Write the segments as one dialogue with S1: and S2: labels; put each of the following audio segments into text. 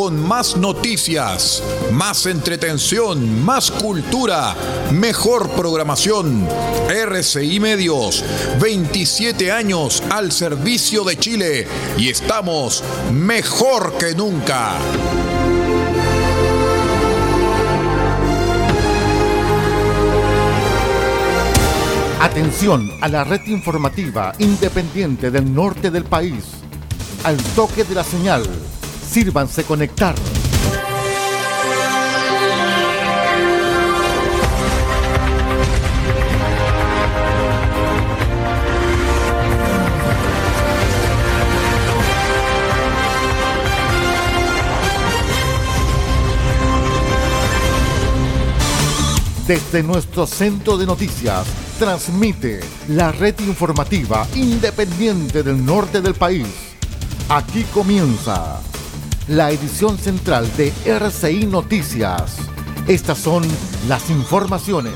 S1: con más noticias, más entretención, más cultura, mejor programación. RCI Medios, 27 años al servicio de Chile y estamos mejor que nunca.
S2: Atención a la red informativa independiente del norte del país. Al toque de la señal, sírvanse conectar. Desde nuestro centro de noticias, transmite la red informativa independiente del norte del país. Aquí comienza la edición central de RCI Noticias. Estas son las informaciones.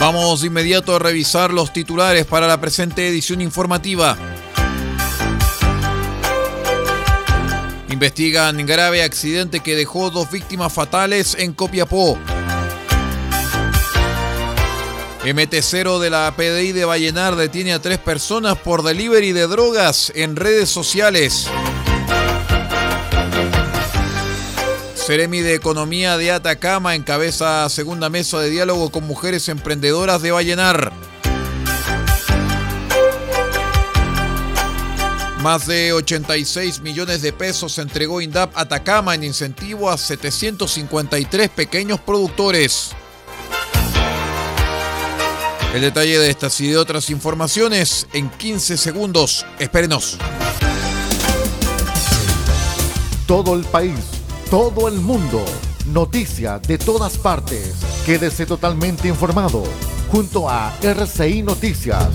S1: Vamos de inmediato a revisar los titulares para la presente edición informativa. Investigan grave accidente que dejó dos víctimas fatales en Copiapó. MT0 de la PDI de Vallenar detiene a tres personas por delivery de drogas en redes sociales. Ceremi de Economía de Atacama encabeza segunda mesa de diálogo con mujeres emprendedoras de Vallenar. Más de 86 millones de pesos entregó INDAP Atacama en incentivo a 753 pequeños productores. El detalle de estas y de otras informaciones en 15 segundos. Espérenos.
S2: Todo el país, todo el mundo, noticias de todas partes. Quédese totalmente informado junto a RCI Noticias.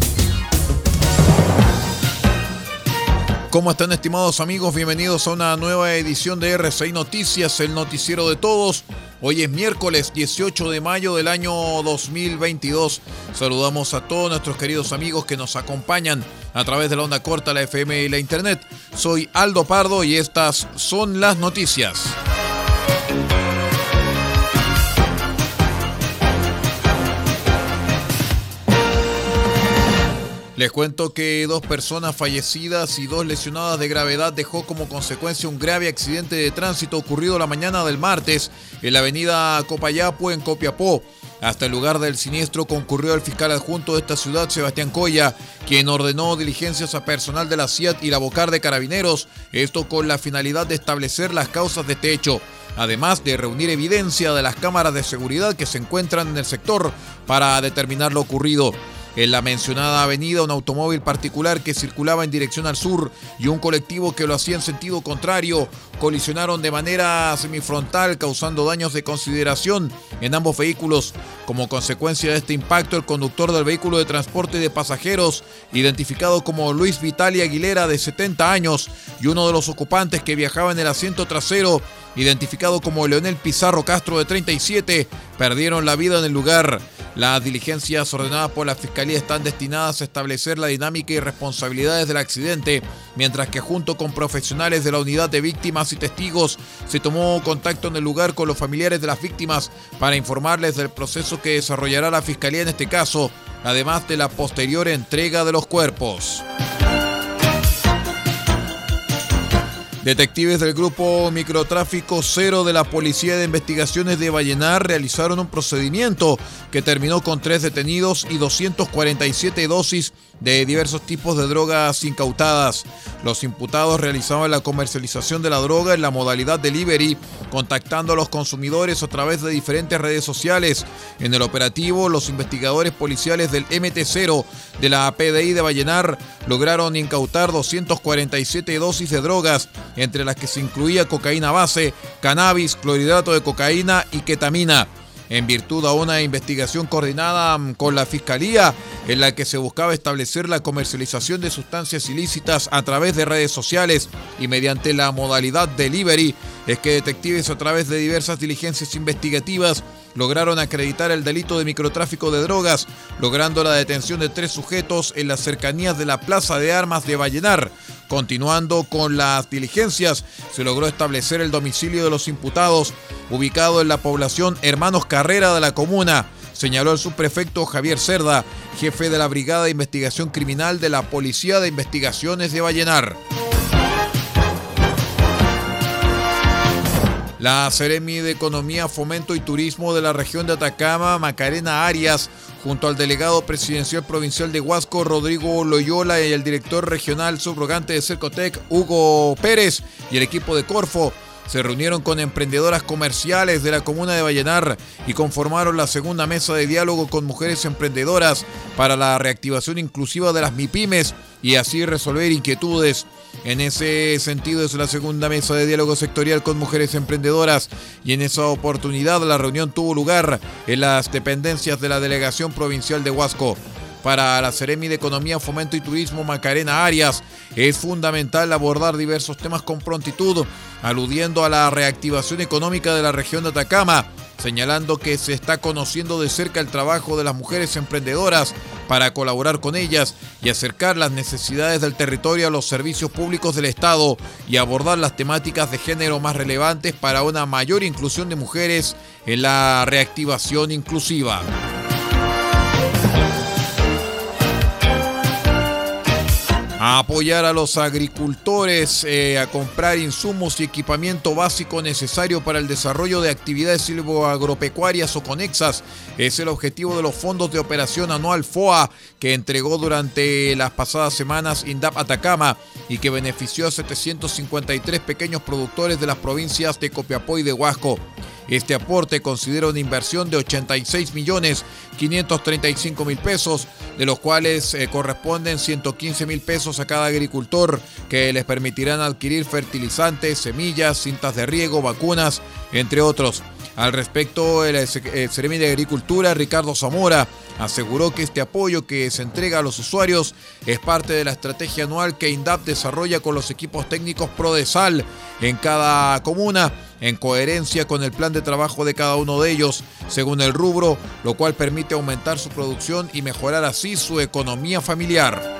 S1: ¿Cómo están estimados amigos? Bienvenidos a una nueva edición de RCI Noticias, el noticiero de todos. Hoy es miércoles 18 de mayo del año 2022. Saludamos a todos nuestros queridos amigos que nos acompañan a través de la onda corta, la FM y la Internet. Soy Aldo Pardo y estas son las noticias. Les cuento que dos personas fallecidas y dos lesionadas de gravedad dejó como consecuencia un grave accidente de tránsito ocurrido la mañana del martes en la avenida Copayapo en Copiapó. Hasta el lugar del siniestro concurrió el fiscal adjunto de esta ciudad, Sebastián Coya, quien ordenó diligencias a personal de la CIAT y la Bocar de Carabineros, esto con la finalidad de establecer las causas de este hecho además de reunir evidencia de las cámaras de seguridad que se encuentran en el sector para determinar lo ocurrido. En la mencionada avenida, un automóvil particular que circulaba en dirección al sur y un colectivo que lo hacía en sentido contrario colisionaron de manera semifrontal, causando daños de consideración en ambos vehículos. Como consecuencia de este impacto, el conductor del vehículo de transporte de pasajeros, identificado como Luis Vitalia Aguilera, de 70 años, y uno de los ocupantes que viajaba en el asiento trasero, identificado como Leonel Pizarro Castro, de 37, perdieron la vida en el lugar. Las diligencias ordenadas por la Fiscalía están destinadas a establecer la dinámica y responsabilidades del accidente, mientras que junto con profesionales de la unidad de víctimas y testigos se tomó contacto en el lugar con los familiares de las víctimas para informarles del proceso que desarrollará la Fiscalía en este caso, además de la posterior entrega de los cuerpos. Detectives del grupo Microtráfico Cero de la Policía de Investigaciones de Vallenar realizaron un procedimiento que terminó con tres detenidos y 247 dosis de diversos tipos de drogas incautadas. Los imputados realizaban la comercialización de la droga en la modalidad delivery, contactando a los consumidores a través de diferentes redes sociales. En el operativo, los investigadores policiales del MT0 de la PDI de Vallenar lograron incautar 247 dosis de drogas, entre las que se incluía cocaína base, cannabis, clorhidrato de cocaína y ketamina en virtud a una investigación coordinada mm, con la Fiscalía en la que se buscaba establecer la comercialización de sustancias ilícitas a través de redes sociales y mediante la modalidad delivery, es que detectives a través de diversas diligencias investigativas lograron acreditar el delito de microtráfico de drogas, logrando la detención de tres sujetos en las cercanías de la Plaza de Armas de Vallenar. Continuando con las diligencias, se logró establecer el domicilio de los imputados, ubicado en la población Hermanos Carrera de la comuna, señaló el subprefecto Javier Cerda, jefe de la Brigada de Investigación Criminal de la Policía de Investigaciones de Vallenar. La Seremi de Economía, Fomento y Turismo de la región de Atacama, Macarena Arias, junto al delegado presidencial provincial de Huasco, Rodrigo Loyola, y el director regional subrogante de Cercotec, Hugo Pérez, y el equipo de Corfo, se reunieron con emprendedoras comerciales de la comuna de Vallenar y conformaron la segunda mesa de diálogo con mujeres emprendedoras para la reactivación inclusiva de las MIPIMES y así resolver inquietudes. En ese sentido es la segunda mesa de diálogo sectorial con mujeres emprendedoras y en esa oportunidad la reunión tuvo lugar en las dependencias de la Delegación Provincial de Huasco. Para la Seremi de Economía, Fomento y Turismo Macarena Arias es fundamental abordar diversos temas con prontitud, aludiendo a la reactivación económica de la región de Atacama, señalando que se está conociendo de cerca el trabajo de las mujeres emprendedoras para colaborar con ellas y acercar las necesidades del territorio a los servicios públicos del Estado y abordar las temáticas de género más relevantes para una mayor inclusión de mujeres en la reactivación inclusiva. A apoyar a los agricultores eh, a comprar insumos y equipamiento básico necesario para el desarrollo de actividades silvoagropecuarias o conexas. Es el objetivo de los fondos de operación anual FOA que entregó durante las pasadas semanas INDAP Atacama y que benefició a 753 pequeños productores de las provincias de Copiapó y de Huasco. Este aporte considera una inversión de 86 millones 535 mil pesos, de los cuales eh, corresponden 115 mil pesos a cada agricultor que les permitirán adquirir fertilizantes, semillas, cintas de riego, vacunas, entre otros. Al respecto, el Ceremi de Agricultura, Ricardo Zamora, aseguró que este apoyo que se entrega a los usuarios es parte de la estrategia anual que INDAP desarrolla con los equipos técnicos PRODESAL en cada comuna, en coherencia con el plan de trabajo de cada uno de ellos, según el rubro, lo cual permite aumentar su producción y mejorar así su economía familiar.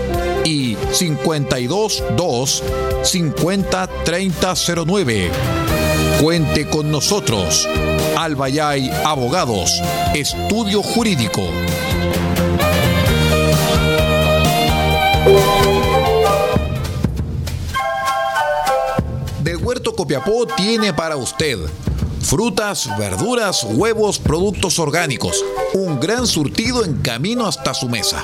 S1: y 522 50 3009. Cuente con nosotros. Albayay Abogados, Estudio Jurídico. Del Huerto Copiapó tiene para usted frutas, verduras, huevos, productos orgánicos. Un gran surtido en camino hasta su mesa.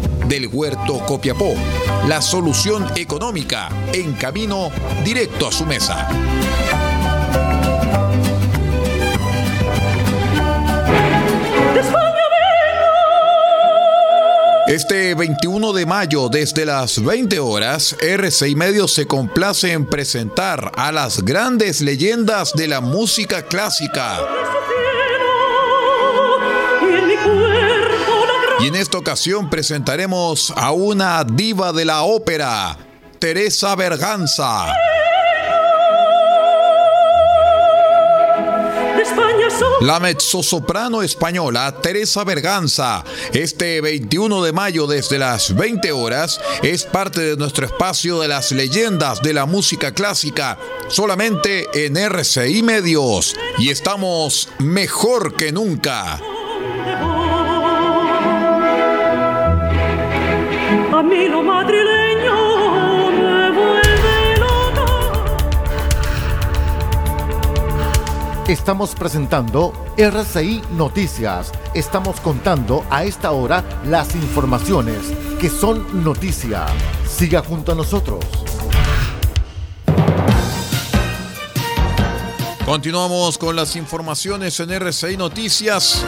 S1: del Huerto Copiapó, la solución económica en camino directo a su mesa. Este 21 de mayo, desde las 20 horas, RCI Medio se complace en presentar a las grandes leyendas de la música clásica. Y en esta ocasión presentaremos a una diva de la ópera, Teresa Berganza. La mezzosoprano española Teresa Berganza, este 21 de mayo desde las 20 horas, es parte de nuestro espacio de las leyendas de la música clásica, solamente en RCI Medios. Y estamos mejor que nunca. Lo madrileño me vuelve loca.
S2: Estamos presentando RCI Noticias. Estamos contando a esta hora las informaciones que son noticia. Siga junto a nosotros.
S1: Continuamos con las informaciones en RCI Noticias.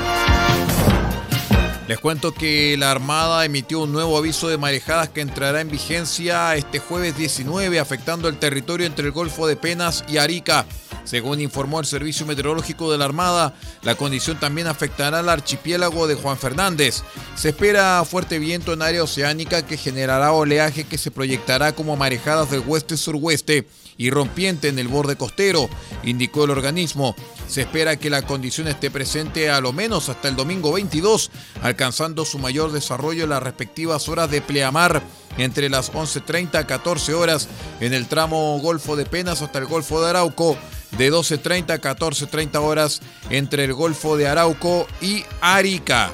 S1: Les cuento que la Armada emitió un nuevo aviso de marejadas que entrará en vigencia este jueves 19, afectando el territorio entre el Golfo de Penas y Arica. Según informó el Servicio Meteorológico de la Armada, la condición también afectará al archipiélago de Juan Fernández. Se espera fuerte viento en área oceánica que generará oleaje que se proyectará como marejadas del oeste-suroeste y rompiente en el borde costero, indicó el organismo. Se espera que la condición esté presente a lo menos hasta el domingo 22, alcanzando su mayor desarrollo en las respectivas horas de pleamar entre las 11.30 a 14 horas en el tramo Golfo de Penas hasta el Golfo de Arauco, de 12.30 a 14.30 horas entre el Golfo de Arauco y Arica.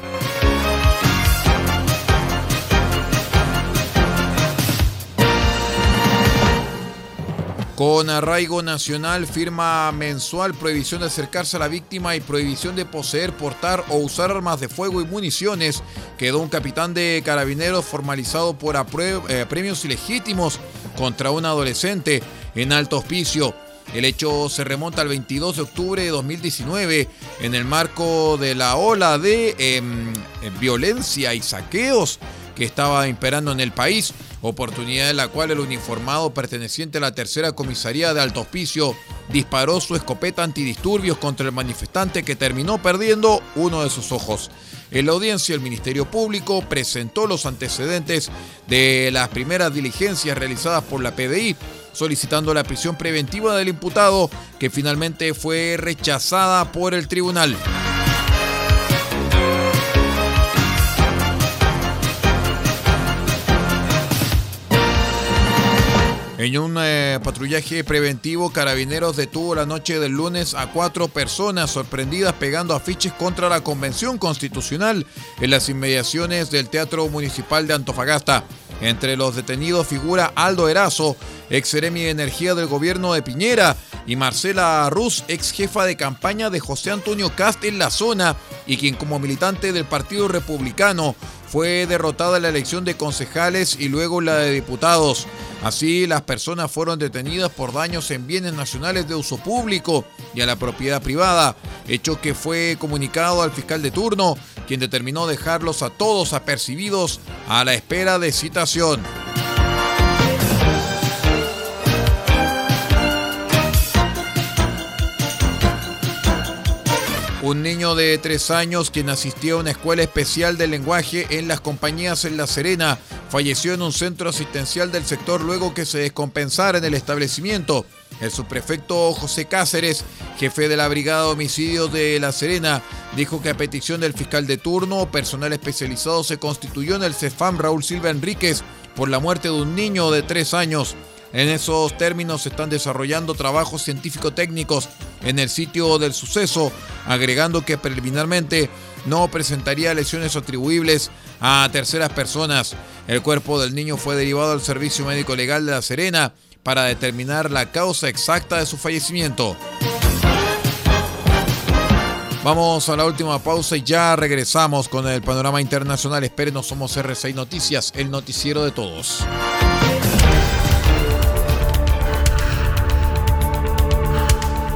S1: Con arraigo nacional, firma mensual, prohibición de acercarse a la víctima y prohibición de poseer, portar o usar armas de fuego y municiones. Quedó un capitán de carabineros formalizado por eh, premios ilegítimos contra un adolescente en alto hospicio. El hecho se remonta al 22 de octubre de 2019 en el marco de la ola de em, violencia y saqueos que estaba imperando en el país oportunidad en la cual el uniformado perteneciente a la tercera comisaría de Alto Hospicio disparó su escopeta antidisturbios contra el manifestante que terminó perdiendo uno de sus ojos. En la audiencia, el Ministerio Público presentó los antecedentes de las primeras diligencias realizadas por la PDI, solicitando la prisión preventiva del imputado, que finalmente fue rechazada por el tribunal. En un eh, patrullaje preventivo, Carabineros detuvo la noche del lunes a cuatro personas sorprendidas pegando afiches contra la Convención Constitucional en las inmediaciones del Teatro Municipal de Antofagasta. Entre los detenidos figura Aldo Erazo, ex seremi de energía del gobierno de Piñera, y Marcela Ruz, ex jefa de campaña de José Antonio Cast en la zona, y quien como militante del Partido Republicano fue derrotada la elección de concejales y luego la de diputados. Así, las personas fueron detenidas por daños en bienes nacionales de uso público y a la propiedad privada, hecho que fue comunicado al fiscal de turno, quien determinó dejarlos a todos apercibidos a la espera de citación. Un niño de tres años quien asistió a una escuela especial de lenguaje en las compañías en La Serena falleció en un centro asistencial del sector luego que se descompensara en el establecimiento. El subprefecto José Cáceres, jefe de la Brigada de Homicidios de La Serena, dijo que a petición del fiscal de turno, personal especializado se constituyó en el CEFAM Raúl Silva Enríquez por la muerte de un niño de tres años. En esos términos se están desarrollando trabajos científico-técnicos en el sitio del suceso, agregando que preliminarmente no presentaría lesiones atribuibles a terceras personas. El cuerpo del niño fue derivado al Servicio Médico Legal de La Serena para determinar la causa exacta de su fallecimiento. Vamos a la última pausa y ya regresamos con el panorama internacional. Espérenos, somos R6 Noticias, el noticiero de todos.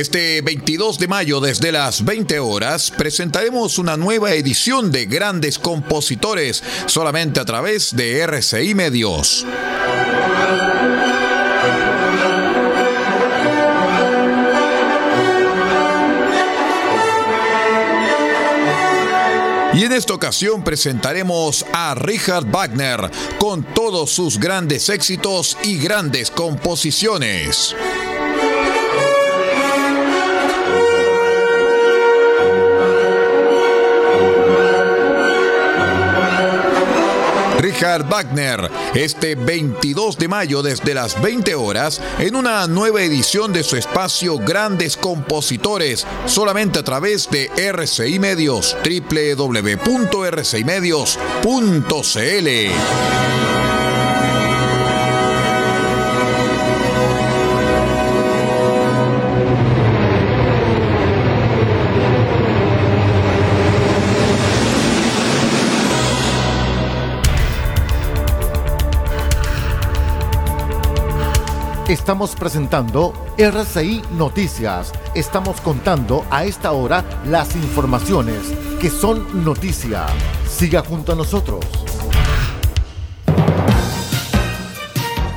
S3: Este 22 de mayo desde las 20 horas presentaremos una nueva edición de Grandes Compositores solamente a través de RCI Medios. Y en esta ocasión presentaremos a Richard Wagner con todos sus grandes éxitos y grandes composiciones. Richard Wagner, este 22 de mayo desde las 20 horas, en una nueva edición de su espacio Grandes Compositores, solamente a través de RCI Medios, www.rcimedios.cl.
S2: Estamos presentando RCI Noticias. Estamos contando a esta hora las informaciones que son noticia. Siga junto a nosotros.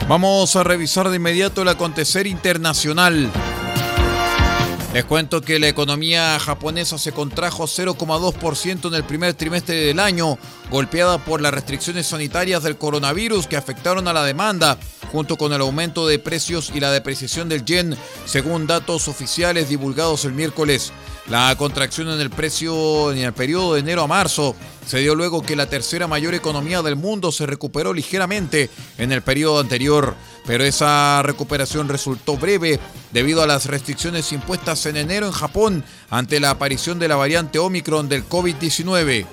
S1: Vamos a revisar de inmediato el acontecer internacional. Les cuento que la economía japonesa se contrajo 0,2% en el primer trimestre del año, golpeada por las restricciones sanitarias del coronavirus que afectaron a la demanda, junto con el aumento de precios y la depreciación del yen, según datos oficiales divulgados el miércoles. La contracción en el precio en el periodo de enero a marzo se dio luego que la tercera mayor economía del mundo se recuperó ligeramente en el periodo anterior, pero esa recuperación resultó breve debido a las restricciones impuestas en enero en Japón ante la aparición de la variante Omicron del COVID-19.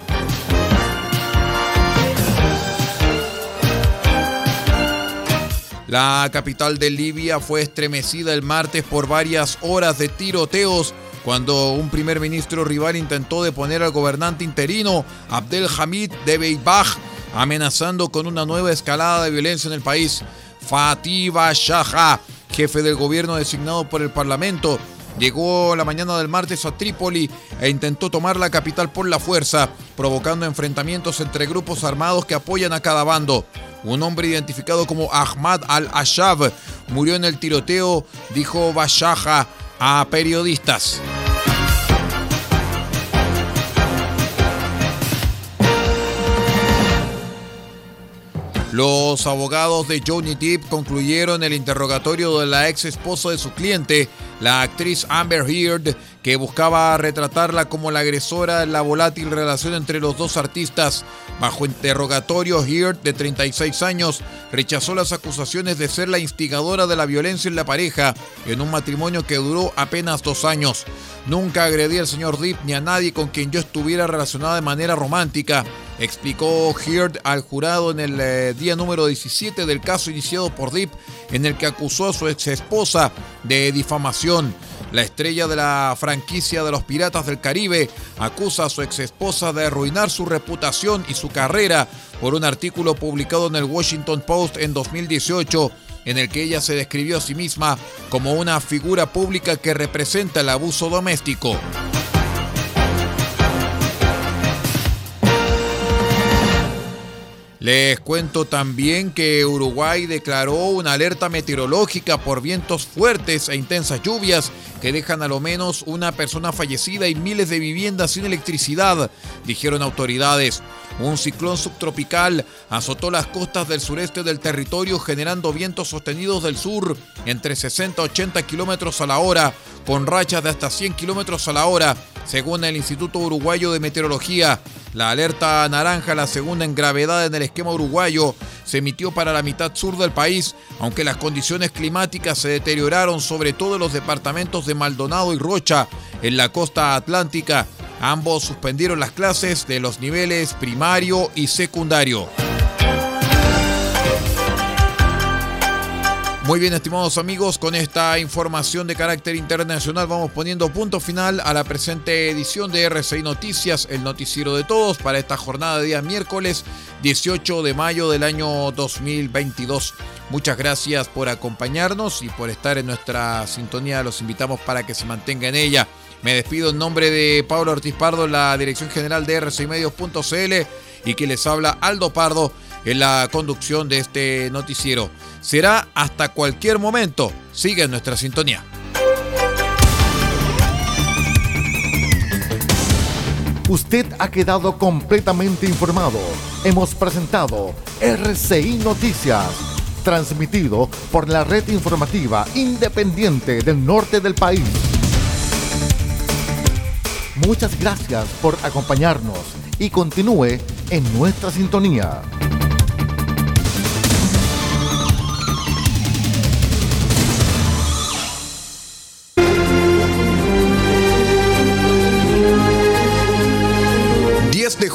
S1: La capital de Libia fue estremecida el martes por varias horas de tiroteos cuando un primer ministro rival intentó deponer al gobernante interino Abdel Hamid de Beibach, amenazando con una nueva escalada de violencia en el país. Fatih Shaha, jefe del gobierno designado por el Parlamento, llegó la mañana del martes a Trípoli e intentó tomar la capital por la fuerza, provocando enfrentamientos entre grupos armados que apoyan a cada bando. Un hombre identificado como Ahmad al-Ashab murió en el tiroteo, dijo Bashaja a periodistas. Los abogados de Johnny Depp concluyeron el interrogatorio de la ex esposa de su cliente, la actriz Amber Heard, que buscaba retratarla como la agresora en la volátil relación entre los dos artistas. Bajo interrogatorio, Heard, de 36 años, rechazó las acusaciones de ser la instigadora de la violencia en la pareja en un matrimonio que duró apenas dos años. Nunca agredí al señor Depp ni a nadie con quien yo estuviera relacionada de manera romántica, explicó Heard al jurado en el eh, día número 17 del caso iniciado por Depp, en el que acusó a su ex esposa de difamación. La estrella de la franquicia de los Piratas del Caribe acusa a su ex esposa de arruinar su reputación y su carrera por un artículo publicado en el Washington Post en 2018 en el que ella se describió a sí misma como una figura pública que representa el abuso doméstico. Les cuento también que Uruguay declaró una alerta meteorológica por vientos fuertes e intensas lluvias que dejan a lo menos una persona fallecida y miles de viviendas sin electricidad, dijeron autoridades. Un ciclón subtropical azotó las costas del sureste del territorio generando vientos sostenidos del sur entre 60 y 80 kilómetros a la hora, con rachas de hasta 100 kilómetros a la hora, según el Instituto Uruguayo de Meteorología. La alerta naranja, la segunda en gravedad en el esquema uruguayo, se emitió para la mitad sur del país, aunque las condiciones climáticas se deterioraron sobre todo en los departamentos de Maldonado y Rocha, en la costa atlántica. Ambos suspendieron las clases de los niveles primario y secundario. Muy bien, estimados amigos, con esta información de carácter internacional vamos poniendo punto final a la presente edición de RCI Noticias, el noticiero de todos, para esta jornada de día miércoles 18 de mayo del año 2022. Muchas gracias por acompañarnos y por estar en nuestra sintonía. Los invitamos para que se mantenga en ella. Me despido en nombre de Pablo Ortiz Pardo, la dirección general de RCImedios.cl y que les habla Aldo Pardo en la conducción de este noticiero. Será hasta cualquier momento. Sigue en nuestra sintonía.
S2: Usted ha quedado completamente informado. Hemos presentado RCI Noticias, transmitido por la red informativa independiente del norte del país. Muchas gracias por acompañarnos y continúe en nuestra sintonía.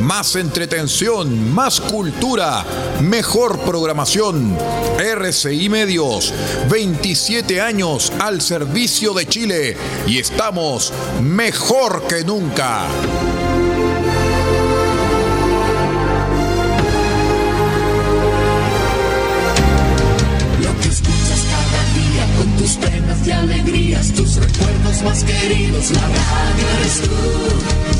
S3: más entretención, más cultura, mejor programación. RCI Medios, 27 años al servicio de Chile y estamos mejor que nunca.
S4: Lo que escuchas cada día con tus penas y alegrías, tus recuerdos más queridos, la radio eres tú.